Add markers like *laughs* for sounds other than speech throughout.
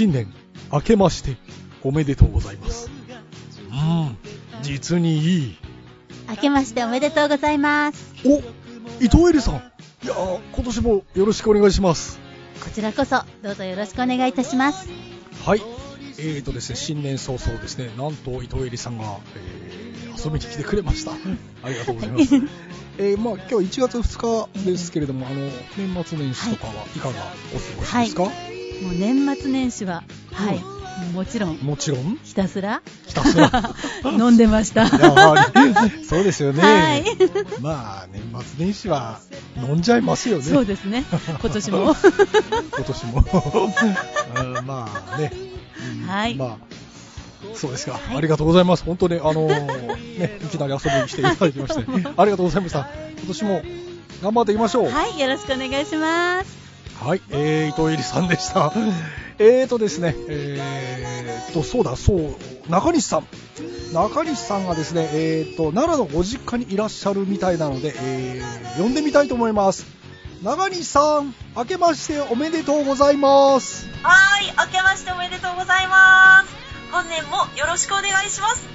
新年明けましておめでとうございます。うん、実にいい。明けましておめでとうございます。お、伊藤恵里さん。いやー今年もよろしくお願いします。こちらこそ、どうぞよろしくお願いいたします。はい。えーとですね、新年早々ですね、なんと伊藤恵里さんが、えー遊びに来てくれました。ありがとうございます。*laughs* えーまあ今日は1月2日ですけれども、あの、年末年始とかはいかがお過ごしですか、もう年末年始は、はい、もちろん、もちろん、ひたすらひたすら？*laughs* 飲んでました。*laughs* *laughs* そうですよね。はいまあ、年末年始は飲んじゃいますよね。そうですね、今年も。今年も。うんまあね。うんはいまあ、そうですか、ありがとうございます。本当に、あのーね、いきなり遊びに来ていただきまして、ありがとうございました。今年も頑張っていきましょう。はい、よろしくお願いします。はい、えー、伊藤恵里さんでした。*laughs* えーとですね、えーと、そうだ、そう、中西さん。中西さんがですね、えーと、奈良のご実家にいらっしゃるみたいなので、えー、呼んでみたいと思います。中西さん、明けましておめでとうございます。はーい、明けましておめでとうございます。本年もよろしくお願いします。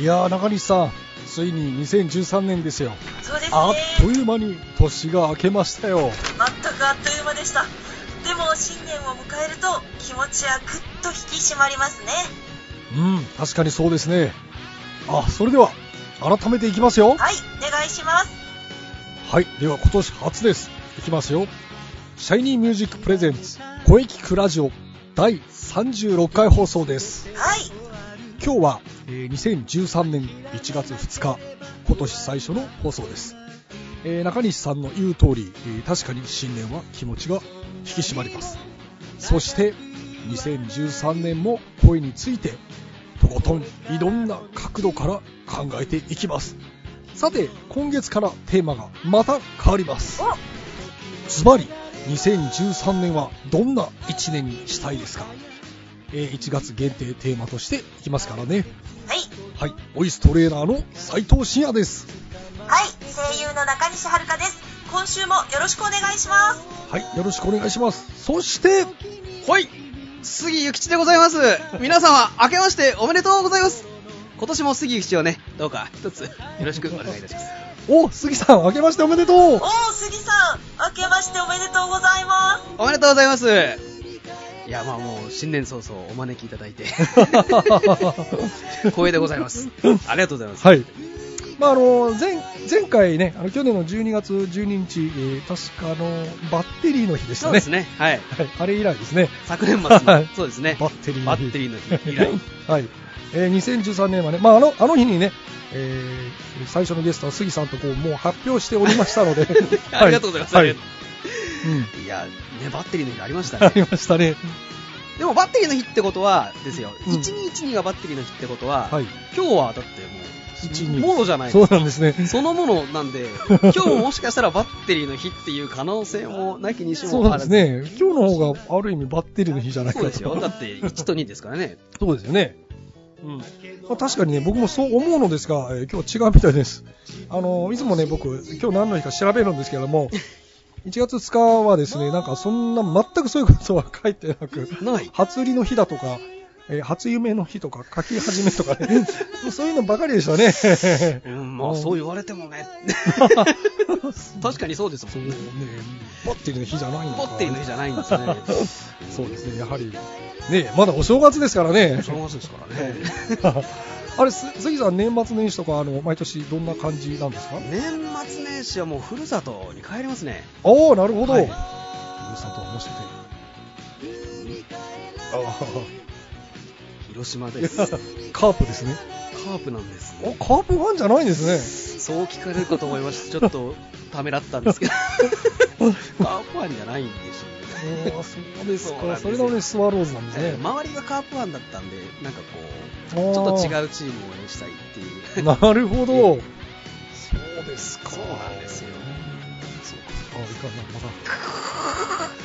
いやー、中西さん、ついに2013年ですよ。そうですね。あっという間に年が明けましたよ。全くあっという間でした。でも新年を迎えると気持ちはぐっと引き締まりますね。うん、確かにそうですね。あ、それでは、改めていきますよ。はい、お願いします。はい、では今年初です。いきますよ。シャイニーミュージックプレゼンツ声キクラジオ第36回放送です。はい、今日は、えー2013年1月2日、今年最初の放送です。えー中西さんの言う通り、えー確かに新年は気持ちが引き締まります。そして、2013年も声について、とことんいろんな角度から考えていきます。さて、今月からテーマがまた変わります。お、ズバリ、2013年はどんな1年にしたいですか、えー1月限定テーマとしていきますからね。はい、はい、ボイストレーナーの斉藤慎也です。はい、声優の中西遥です。今週もよろしくお願いします。はい、よろしくお願いします。そして、はい杉ゆきちでございます皆様明けましておめでとうございます今年も杉ゆきちをねどうか一つよろしくお願いいたしますお、杉さん、明けましておめでとうおー、杉さん、明けましておめでとうございます。おめでとうございますいやまあもう新年早々お招きいただいて *laughs* 光栄でございますありがとうございます、はい。まあ、あの、前、前回ね、あの、去年の12月12日、えー確かあの、バッテリーの日でしたね。そうですねはいはい、あれ以来ですね。昨年末はいのそうですねバッテリーの日。バッテリーの日以来 *laughs* はい。えー2013年はね、まあ、あの、あの日にね、えー最初のゲストは杉さんとこう、もう発表しておりましたので。*laughs* ありがとうございます、はい。いやねバッテリーの日ありましたあねりましたね。でもバッテリーの日ってことはですよ、うん1212がバッテリーの日ってことは、はい。今日はだっても12うもろじゃないそうなんですね。そのものなんで、*laughs* 今日ももしかしたらバッテリーの日っていう可能性もなきにしそうもあらず。なんですね。今日の方がある意味バッテリーの日じゃないかと。そうですよ。だって1と2ですからね。そうですよね。うん。まあ、確かにね、僕もそう思うのですが、えー今日は違うみたいです。あの、いつもね、僕、今日何の日か調べるんですけども、1月2日はですね、なんかそんな全くそういうことは書いてなく、ない。初売りの日だとか、えー初夢の日とか、書き始めとかね、*laughs* そういうのばかりでしたね。うん、まあそう言われてもね。*laughs* 確かにそうですもんね。ねバッテリーの日じゃないのか。バッテリーの日じゃないんですね。*laughs* そうですね、やはり、ね、まだお正月ですからね。正月ですからね。あれ、す杉さん、年末年始とか、あの、毎年どんな感じなんですか？年末年始はもうふるさとに帰りますね。おおなるほど。はいふるさとはもしかして。あ広島です。*laughs* カープですね。カープなんです。おカープファンじゃないんですね。そう聞かれるかと思いました。ちょっとためらったんですけど。*laughs* カープファンじゃないんでしょうね。そうですか。それなのにスワローズなんですね。周りがカープファンだったんで、なんかこう、ちょっと違うチームを応援したいっていう。*laughs* なるほど。そうですか。そうなんですよそうか。あ、いかがまだ。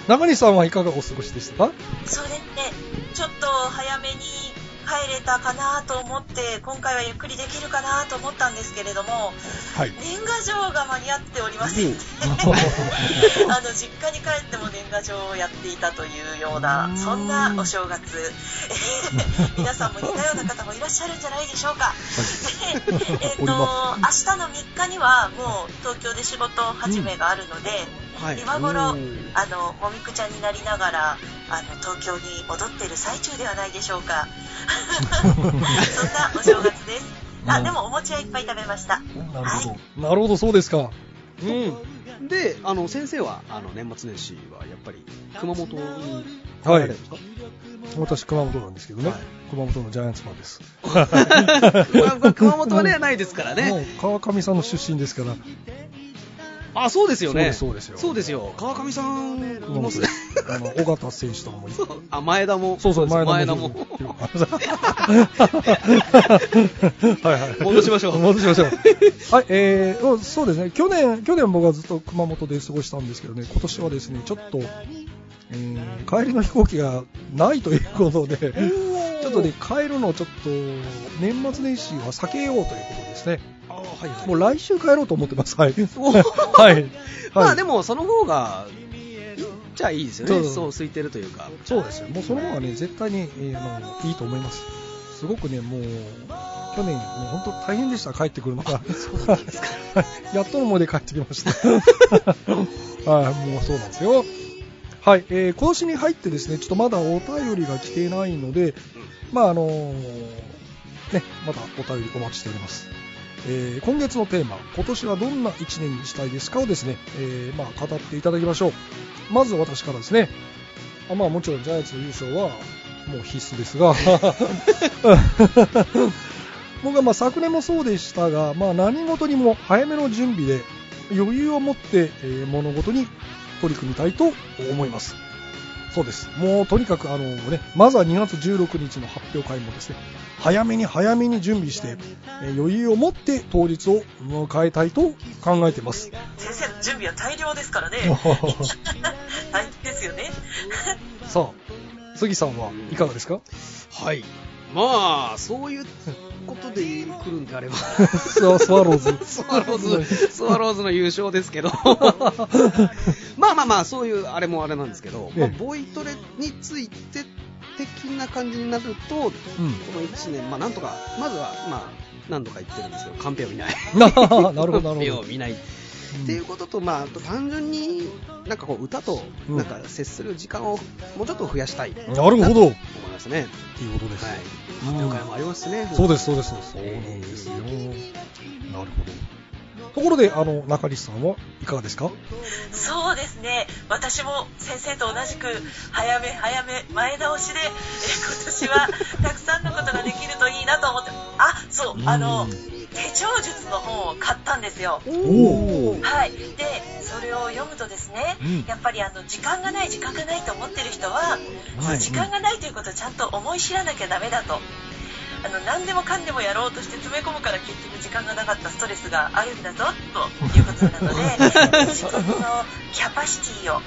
中西さんはいかがお過ごしでした？かそれで、ちょっと早めに帰れたかなと思って、今回はゆっくりできるかなと思ったんですけれども、はい。年賀状が間に合っておりません。で、*laughs* あの実家に帰っても年賀状をやっていたというような、そんなお正月、え *laughs* ー皆さんも似たような方もいらっしゃるんじゃないでしょうか。で、*laughs* えっ、と、おり明日の3日にはもう東京で仕事始めがあるので、はい今頃あの、もみくちゃんになりながら、あの、東京に戻ってる最中ではないでしょうか。*laughs* そんなお正月です。あ、でもお餅はいっぱい食べました。なるほど。なるほど、そうですか。うん。で、あの、先生は、あの、年末年始はやっぱり、熊本に帰られるんですか、私、熊本なんですけどね。はい熊本のジャイアンツファンです。*laughs* まあ熊本はね、ないですからもね。う川上さんの出身ですから。あ、そうですよね。そうですよそうですよ。川上さん、いますね。あの、尾形選手とかも *laughs* あ、前田も。そうそう、前前田田も。も。*laughs* はいはい。戻しましょう戻しましょう。はい、えー、そうですね。去年、去年僕はずっと熊本で過ごしたんですけどね、今年はですね、ちょっと、えー帰りの飛行機がないということで、ちょっとね、帰るのをちょっと、年末年始は避けようということですね。あはいはい。もう来週帰ろうと思ってます。はい。お *laughs* はい。も、まあでも、その方が、いいっちゃいいですよね。そう空いてるというか。そうですよ。もうその方がね、絶対に、えーあのいいと思います。すごくね、もう、去年、もう本当大変でした、帰ってくるのが。そうですか。*laughs* やっとの思いで帰ってきました。*laughs* はい、もうそうなんですよ。はい、えー今年に入ってですね、ちょっとまだお便りが来ていないので、まああのーね、まだお便りお待ちしております。えー今月のテーマ、今年はどんな1年にしたいですかをですね、えーまあ語っていただきましょう。まず私からですね、あまあもちろんジャイアンツの優勝はもう必須ですが、*laughs* 僕はま昨年もそうでしたが、まあ、何事にも早めの準備で余裕を持って、え物事に取り組みたいと思います。そうです。もうとにかくあの、ね、まずは2月16日の発表会もですね、早めに早めに準備して、えー余裕を持って当日を迎えたいと考えています。先生の準備は大量ですからね。*laughs* 大変ですよね。さあ、杉さんはいかがですか？はい。まあ、そういうことで来るんであれば。スワスワローズ。*laughs* スワローズ、スワローズの優勝ですけど。*laughs* まあまあまあ、そういうあれもあれなんですけど、まあええボイトレについて的な感じになると、こうん。の1年、まあなんとか、まずは、まあ、何度か言ってるんですけど、カンペを見ない。*laughs* カンほど。ペを見ない。っていうことと、まあ、あと単純になんかこう歌とうんなんか接する時間をもうちょっと増やしたいとなるほど。思いますね。いいことです。はい。もありますしね。そうです、そうです。そうなんですよ。なるほど。ところで、あの、中西さんはいかがですか？そうですね。私も先生と同じく、早め早め、前倒しで、え今年はたくさんのことができるといいなと思って、あ、そう、あの、手帳術の本を買ったんですよ。はい。で、それを読むとですね、うんやっぱりあの、時間がない、時間がないと思ってる人は、はい時間がないということをちゃんと思い知らなきゃダメだと。あの、何でもかんでもやろうとして詰め込むから結局時間がなかったストレスがあるんだぞ、ということなので、*laughs* 自分のキャパシティを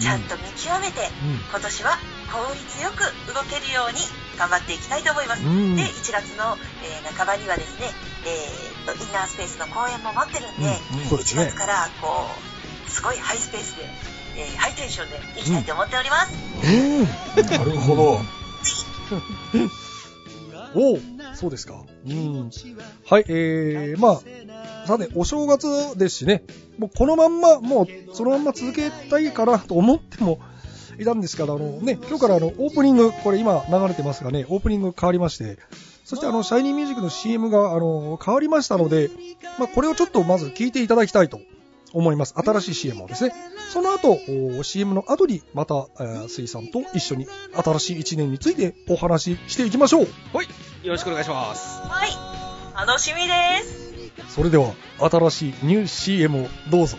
ちゃんと見極めて、今年は効率よく動けるように頑張っていきたいと思います。うんで、1月の、えー半ばにはですね、えーと、インナースペースの公演も待ってるんで、うんですね1月からこう、すごいハイスペースで、えーハイテンションでいきたいと思っております。うん。なるほど。*laughs* おお、そうですか。うん。はい、えー、まあ、さて、お正月ですしね、もうこのまんま、もうそのまんま続けたいかなと思ってもいたんですから、あのね、今日からあの、オープニング、これ今流れてますがね、オープニング変わりまして、そしてあの、シャイニーミュージックの CM があの、変わりましたので、まあ、これをちょっとまず聞いていただきたいと思います。新しい CM をですね。その後、お CM の後にまた、えー、水さんと一緒に新しい1年についてお話ししていきましょう。はい。よろしくお願いします。はい。楽しみです。それでは、新しいニュー CM をどうぞ。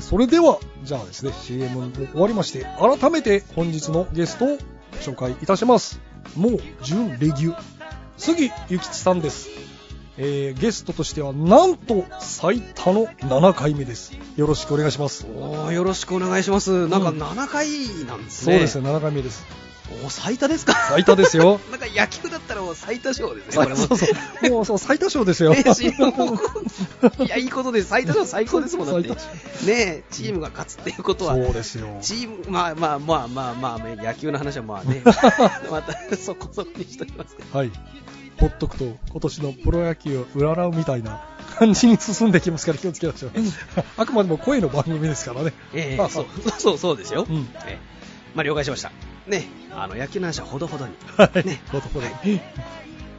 ー、それでは、じゃあですね、CM も終わりまして、改めて本日のゲストを紹介いたします。もう、準レギュ、杉ゆきちさんです。えー、ゲストとしては、なんと、最多の7回目です。よろしくお願いします。おーよろしくお願いします。なんかうん7回なんですね。そうですね、7回目です。おー最多ですか？最多ですよ。*laughs* なんか野球だったらもう最多勝ですね。そうそう。もう、そう、最多勝ですよ。*laughs* ねいや、いいことです。最多勝最高ですもん、だって。最ねえ、チームが勝つっていうことは、そうですよ。チーム、まあまあまあまあまあ、野球の話はまあね、*laughs* またそこそこにしときますけど。はい。ほっとくと、今年のプロ野球を占うみたいな感じに進んできますから気をつけましょう。あくまでも声の番組ですからね。ええそう、そう、そうですよ。うんええまあ了解しました。ね、あの、野球の話はほどほどに。はい。ね。ほどほどに。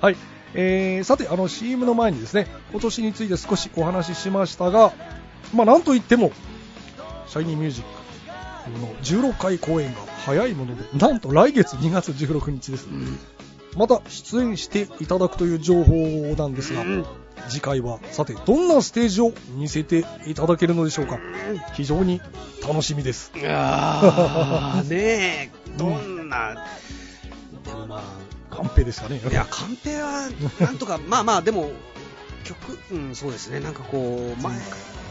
はい。えー、さて、あの CM の前にですね、今年について少しお話ししましたが、まあなんといっても、シャイニーミュージックの16回公演が早いもので、なんと来月2月16日です。うん。また出演していただくという情報なんですが、うん。次回はさてどんなステージを見せていただけるのでしょうか。非常に楽しみです。いやー、ねえ、どんな、でもまカンペですかね。あ、いや、カンペは、なんとか、*laughs* まあまあ、でも、曲、うん、そうですね、なんかこう、前、ね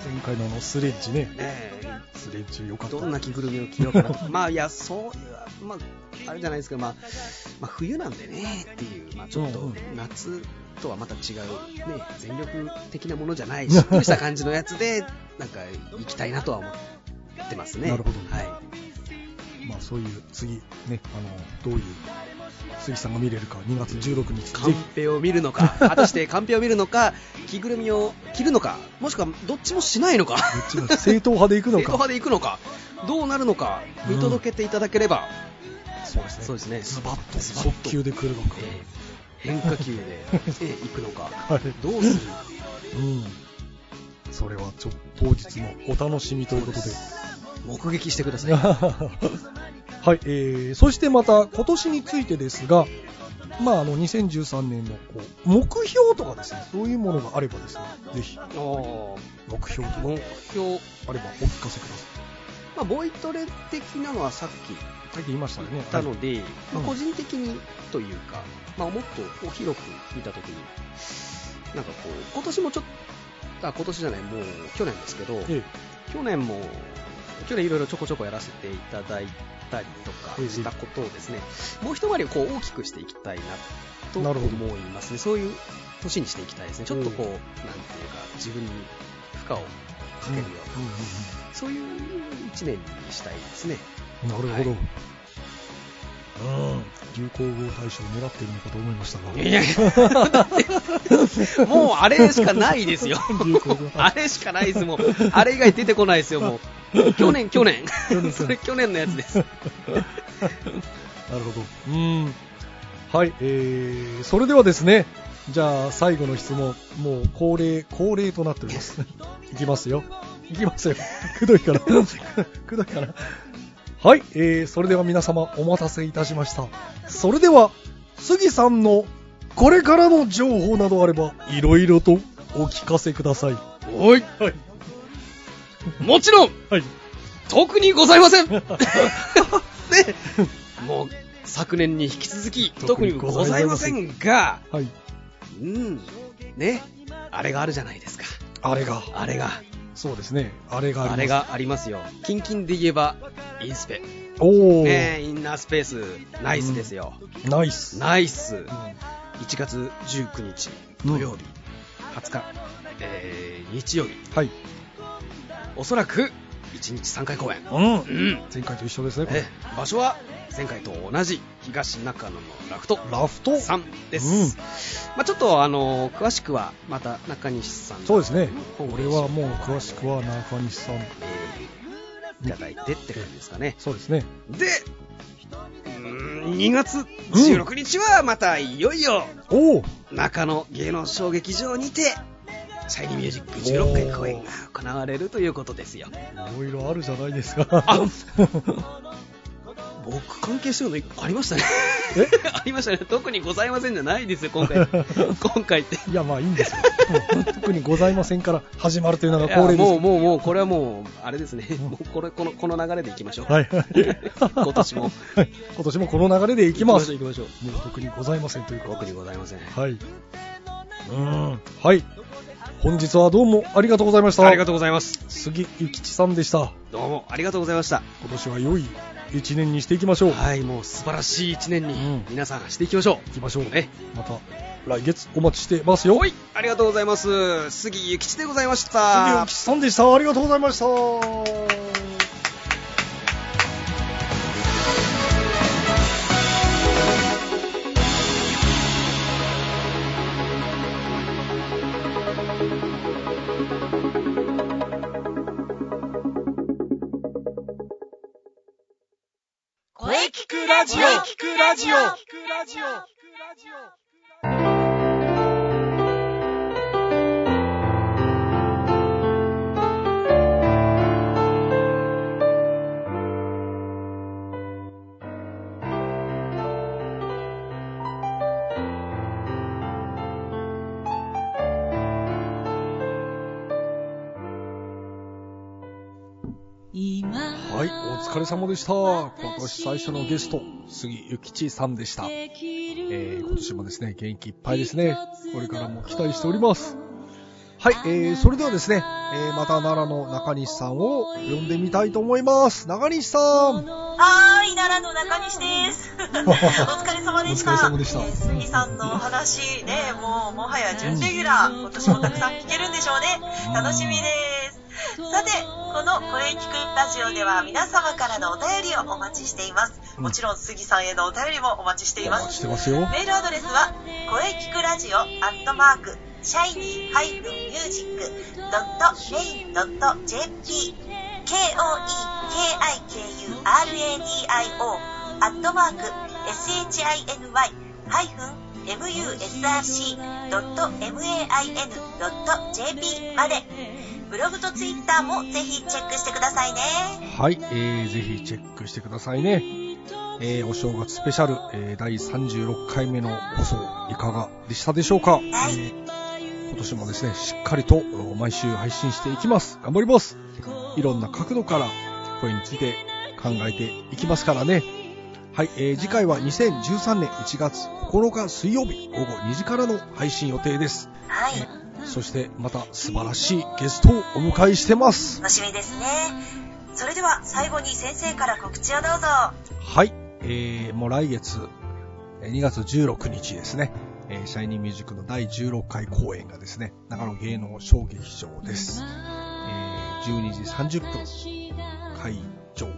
前回のあのスレッジね。えスレッジよかった。どんな着ぐるみを着ようかなと。*laughs* まあ、いや、そういう、まあ、あれじゃないですけど、まあ、まあ、冬なんでね、っていう、まあ、ちょっと夏とはまた違う、ね、全力的なものじゃない、しっとりした感じのやつで、なんか、行きたいなとは思ってますね。なるほど。はい。まあそういう次ねあのどういう杉さんが見れるか2月16日。カンペを見るのか、*laughs* 果たしてカンペを見るのか、着ぐるみを着るのか、もしくはどっちもしないのか、どっちも正統派で行くのか。*laughs* 正統派で行くのか、どうなるのか、見届けていただければ、そうですね。そうですね。ズバッと速球で来るのか、えー変化球で、えー行くのか、はい。どうする？うん。それはちょ当日のお楽しみということで。目撃してください。*laughs* はい、えー、そしてまた今年についてですが、まあ、あの2013年のこう目標とかですねそういうものがあればですねぜひ。目標とか目標、あればお聞かせくださまあ、ボイトレ的なのはさっきさっき言いましたよね。言ったので、まあうん。個人的にというか、まあ、もっとこう広く見たときに、なんかこう、今年もちょっと、あ、今年じゃない、もう去年ですけど、え。去年も、去年いろいろちょこちょこやらせていただいたりとかええしたことをですね、もう一回りこう大きくしていきたいなと思いますね。そういう年にしていきたいですね。ちょっとこう、えなんていうか、自分に負荷をかけるような、そういう一年にしたいですね。うんうんうんなるほど、はいうん流行語大賞狙ってるのかと思いましたがいやいや、もうあれしかないですよ。*laughs* *laughs* あれしかないです、もう。あれ以外出てこないですよ、もう。*laughs* 去年、去年。それ去年のやつです。なるほど。うん。はい、えー、それではですね、じゃあ最後の質問、もう恒例、恒例となっております。*laughs* いきますよ。いきますよ。くどいから。*laughs* くどいから。はい、えー、それでは皆様お待たせいたしました。それでは、杉さんのこれからの情報などあれば、いろいろとお聞かせください。おい。はい。*laughs* もちろん、はい。特にございません *laughs* *laughs* ね、もう、昨年に引き続き、特特ににございませんが、はい。うん、ね、あれがあるじゃないですか。あれが、あれが、そうですね。あれがあります。あれ。がありますよ。キンキンで言えば、インスペ。おー、ねインナースペース、ナイスですよ。ナイス。ナイス。うん1月19日土曜日、20日、えー日曜日、はい。おそらく1日3回公演。うんう。ん。前回と一緒ですね、これえ場所は前回と同じ東中野のラフトラフト？さんです。うんまあちょっとあの詳しくはまた中西さんのそうですね。ホームこれページはもう詳しくは中西さん。えーいただいてって感じですかね。そうですね。で、うーん2月16日はまたいよいよ中野芸能小劇場にて、シャイニーミュージック16回公演が行われるということですよ。いろいろあるじゃないですか。あ *laughs* 僕関係してるのありましたね。え？*laughs* ありましたね。特にございませんじゃないですよ、今回。*laughs* 今回って。いや、まあいいんですよ。うん特にございませんから始まるというのが恒例です。もう、もう、もう、これはもう、あれですね。もう、これ、この、この流れでいきましょう。はいはい。今年も。はい。今年もこの流れでいきます。行きましょう、行きましょもう特にございませんというう。か。特にございません。はい。うーん。はい。本日はどうもありがとうございました。ありがとうございます。杉ゆきちさんでした。どうも、ありがとうございました。今年は良い一年にしていきましょう。はい、もう素晴らしい一年にうん、皆さんしていきましょ行きましょう。う。ね。また来月お待ちしてますよ。はい、ありがとうございます。杉ゆきちでございまし杉たゆき。ちさんでした。ありがとうございました。聞くラジオ聞くラジオ。疲れ様でした。今年最初のゲスト、杉ゆきちさんでした。えー、今年もですね、元気いっぱいですね。これからも期待しております。はい、えー、それではですね、えー、また奈良の中西さんを呼んでみたいと思います。中西さんはーい、奈良の中西です。*laughs* お疲れ様でした。お疲れ様でしたえー杉さんのお話ね、もうもはや準レギュラー、今年もたくさん聞けるんでしょうね。楽しみです。さて、このこれ聞くラジオでは皆様からのお便りをお待ちしています。もちろん杉さんへのお便りもお待ちしています。してますよ。メールアドレスは、声聞くラジオアットマーク、シャイニー -music.main.jp、k-o-e-k-i-k-u-r-a-d-i-o アットマーク、shiny-music.main.jp まで、ブログとツイッターもぜひチェックしてくださいね。はい、えー、ぜひチェックしてくださいね。えー、お正月スペシャル、えー、第36回目の放送、いかがでしたでしょうか、いえー今年もですね、しっかりとお毎週配信していきます。頑張ります。いろんな角度から、声について考えていきますからね。はい、えー次回は2013年1月9日水曜日午後2時からの配信予定です。はい。そしてまた素晴らしいゲストをお迎えしてます。楽しみですね。それでは最後に先生から告知をどうぞ。はい、えー、もう来月、えー2月16日ですね、えーシャイニーミュージックの第16回公演がですね、長野芸能小劇場です。えー12時30分会場、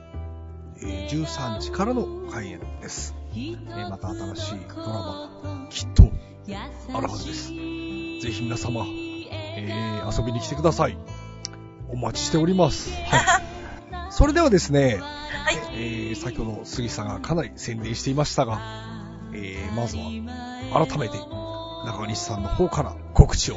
えー13時からの開演です。えーまた新しいドラマ、きっとあるはずです。ぜひ皆様、えー遊びに来てください。お待ちしております。*laughs* はい。それではですね、はい。えー先ほど杉さんがかなり宣伝していましたが、えーまずは改めて中西さんの方から告知を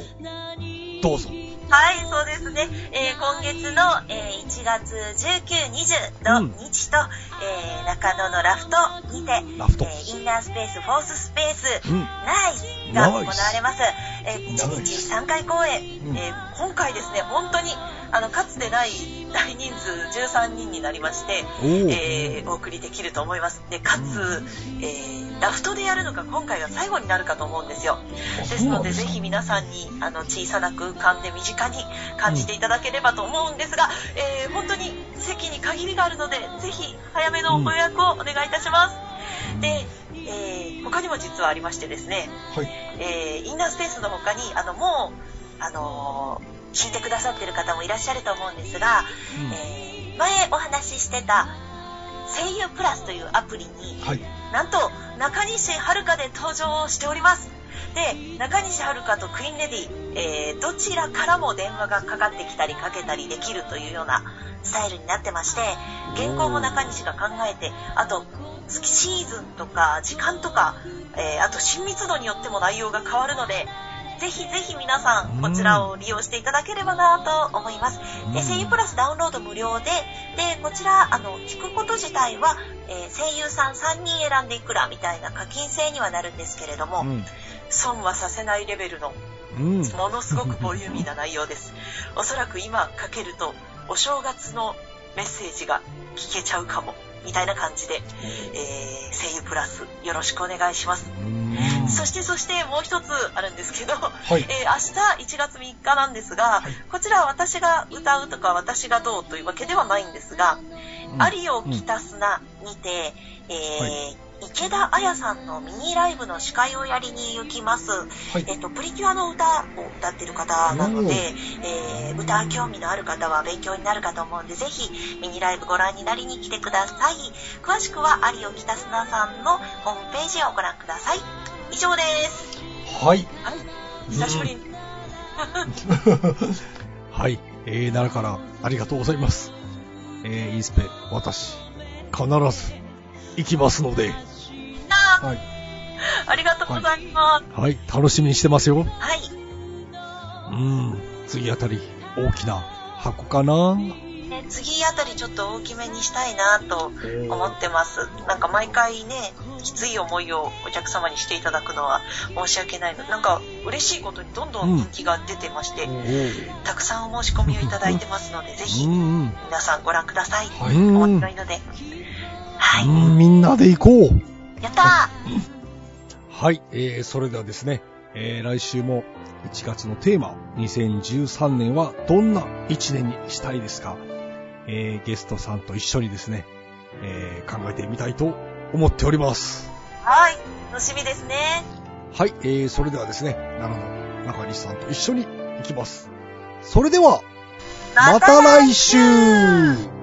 どうぞ。はい、そうですね。えー今月の、えー1月19、20うんの日と、えー中野のラフトにて、ラフトえーインナースペース、フォーススペース、うん。ナイスが行われます。えー1ナイス日3回公演、うんえー今回ですね、本当に、あの、かつてない大人数13人になりまして、えーお送りできると思います。で、かつ、えーラフトでやるのが今回が最後になるかと思うんですよ。ですので、ぜひ皆さんに、あの、小さな空間で身近に感じていただければと思うんですが、えー本当に席に限りがあるので、ぜひ早めのご予約をお願いいたします。で、えー他にも実はありましてですね、はい。えーインナースペースの他に、あの、もう、あのー聞いてくださってる方もいらっしゃると思うんですが、うんえー前お話ししてた、声優プラスというアプリに、はい。なんと、中西遥で登場しております。で、中西遥とクイーンレディ、えーどちらからも電話がかかってきたりかけたりできるというようなスタイルになってまして、原稿も中西が考えて、あと、シーズンとか時間とか、えーあと親密度によっても内容が変わるので、ぜひぜひ皆さん、こちらを利用していただければなと思います。で、声優プラスダウンロード無料で、で、こちら、あの、聞くこと自体は、えー声優さん3人選んでいくらみたいな課金制にはなるんですけれども、うん。損はさせないレベルの、うん。ものすごくボリューミーな内容です。*laughs* おそらく今かけると、お正月のメッセージが聞けちゃうかも、みたいな感じで、えー声優プラスよろしくお願いします。うん。そしてそしてもう一つあるんですけど、はい。えー明日1月3日なんですが、こちらは私が歌うとか私がどうというわけではないんですが、うん。アリをきたすなにて、えーはい。池田彩さんのミニライブの司会をやりに行きます。はい。えっと、プリキュアの歌を歌ってる方なので、えー歌興味のある方は勉強になるかと思うんで、ぜひミニライブご覧になりに来てください。詳しくはアリオキタスナさんのホームページをご覧ください。以上です。はい。はい。久しぶりに。*laughs* はい。えー、奈良からありがとうございます。えー、インスペ、私、必ず行きますので、はい。ありがとうございます。はい、楽しみにしてますよ。はい。うん。次あたり、大きな箱かなね、次あたりちょっと大きめにしたいなと思ってます。なんか毎回ね、きつい思いをお客様にしていただくのは申し訳ないの。なんか嬉しいことにどんどん人気が出てまして、おーたくさんお申し込みをいただいてますので、*laughs* ぜひうんうん。皆さんご覧ください。はい面白いので。はい。うん、みんなで行こう。やった *laughs* はい、えー、それではですね、えー、来週も1月のテーマ、2013年はどんな1年にしたいですか？えー、ゲストさんと一緒にですね、えー、考えてみたいと思っております。ーはい。楽しみですね。はい、えー、それではですね、奈良の中西さんと一緒に行きます。それでは、また来週